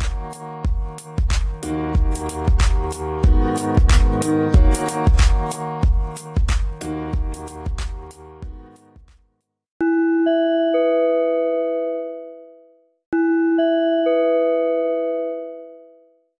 Música